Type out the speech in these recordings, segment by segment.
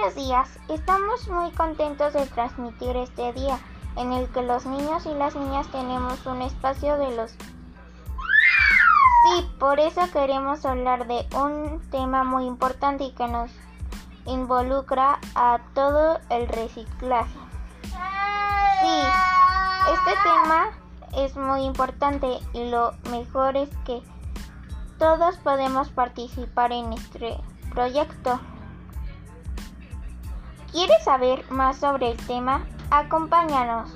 buenos días. Estamos muy contentos de transmitir este día en el que los niños y las niñas tenemos un espacio de los... Sí, por eso queremos hablar de un tema muy importante y que nos involucra a todo el reciclaje. Sí, este tema es muy importante y lo mejor es que todos podemos participar en este proyecto. ¿Quieres saber más sobre el tema? Acompáñanos.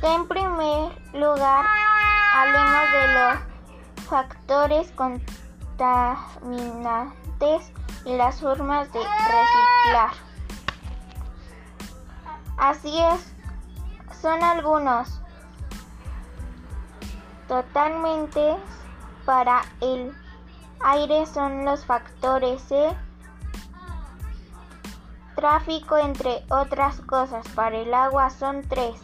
En primer lugar, hablemos de los factores contaminantes y las formas de reciclar. Así es, son algunos totalmente para el aire son los factores de tráfico entre otras cosas. Para el agua son tres.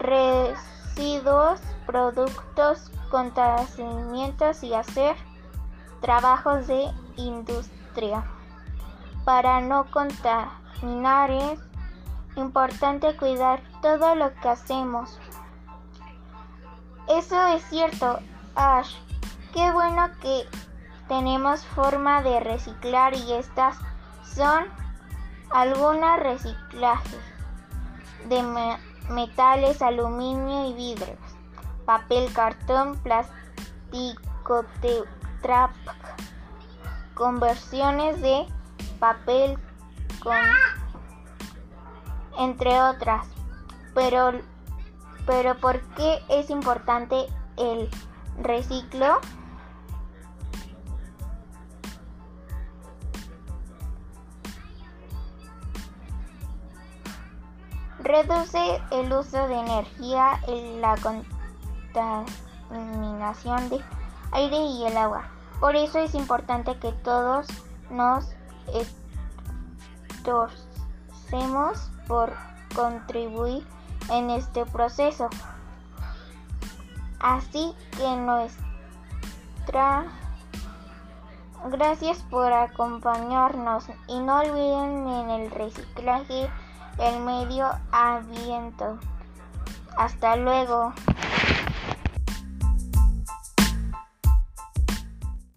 Residuos, productos, contaminamientos y hacer trabajos de industria. Para no contaminar es importante cuidar todo lo que hacemos. Eso es cierto, Ash. Qué bueno que tenemos forma de reciclar y estas son algunas reciclajes de metales, aluminio y vidrios, papel, cartón, plástico, trap, conversiones de papel con entre otras. Pero pero ¿por qué es importante el reciclo? Reduce el uso de energía, la contaminación de aire y el agua. Por eso es importante que todos nos esforcemos por contribuir en este proceso. Así que nuestra gracias por acompañarnos y no olviden en el reciclaje el medio ambiente. Hasta luego.